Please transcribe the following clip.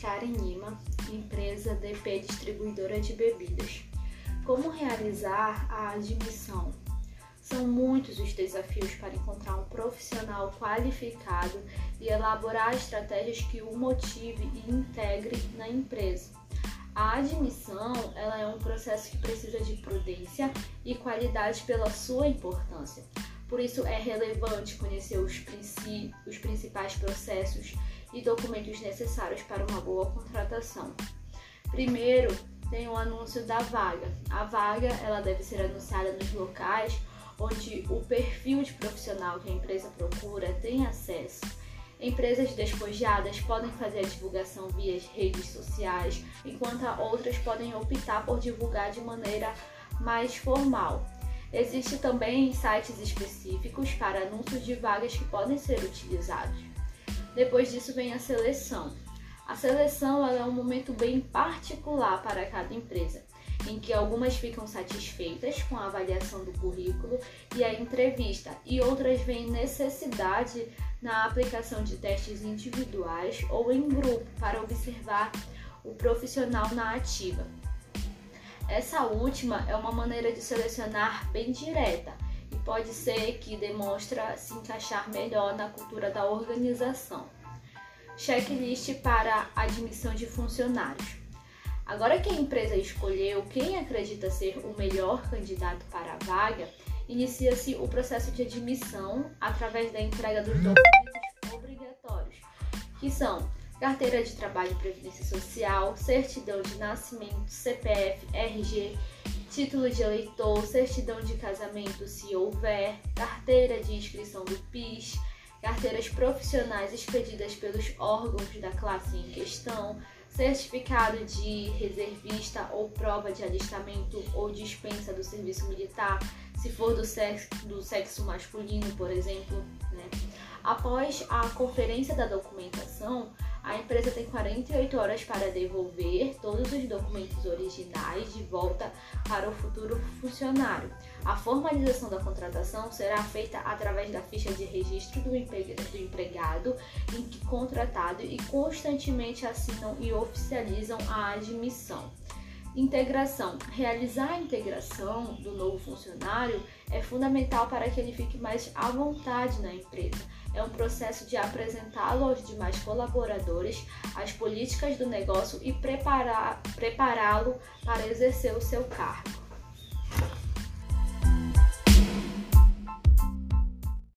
Karen Lima, empresa DP Distribuidora de Bebidas. Como realizar a admissão? São muitos os desafios para encontrar um profissional qualificado e elaborar estratégias que o motive e integre na empresa. A admissão ela é um processo que precisa de prudência e qualidade pela sua importância. Por isso é relevante conhecer os, princi os principais processos e documentos necessários para uma boa contratação. Primeiro, tem o anúncio da vaga. A vaga ela deve ser anunciada nos locais onde o perfil de profissional que a empresa procura tem acesso. Empresas despojadas podem fazer a divulgação via redes sociais, enquanto outras podem optar por divulgar de maneira mais formal. Existem também sites específicos para anúncios de vagas que podem ser utilizados. Depois disso vem a seleção. A seleção é um momento bem particular para cada empresa, em que algumas ficam satisfeitas com a avaliação do currículo e a entrevista, e outras veem necessidade na aplicação de testes individuais ou em grupo para observar o profissional na ativa. Essa última é uma maneira de selecionar bem direta pode ser que demonstra se encaixar melhor na cultura da organização. Checklist para admissão de funcionários. Agora que a empresa escolheu quem acredita ser o melhor candidato para a vaga, inicia-se o processo de admissão através da entrega dos documentos obrigatórios, que são carteira de trabalho e previdência social, certidão de nascimento, CPF, RG, título de eleitor, certidão de casamento se houver, carteira de inscrição do PIS, carteiras profissionais expedidas pelos órgãos da classe em questão, certificado de reservista ou prova de alistamento ou dispensa do serviço militar, se for do sexo, do sexo masculino, por exemplo. Né? Após a conferência da documentação, a empresa tem 48 horas para devolver todos os documentos originais de volta para o futuro funcionário. A formalização da contratação será feita através da ficha de registro do empregado em que contratado e constantemente assinam e oficializam a admissão. Integração. Realizar a integração do novo funcionário é fundamental para que ele fique mais à vontade na empresa é um processo de apresentá-lo aos demais colaboradores, as políticas do negócio e prepará-lo para exercer o seu cargo.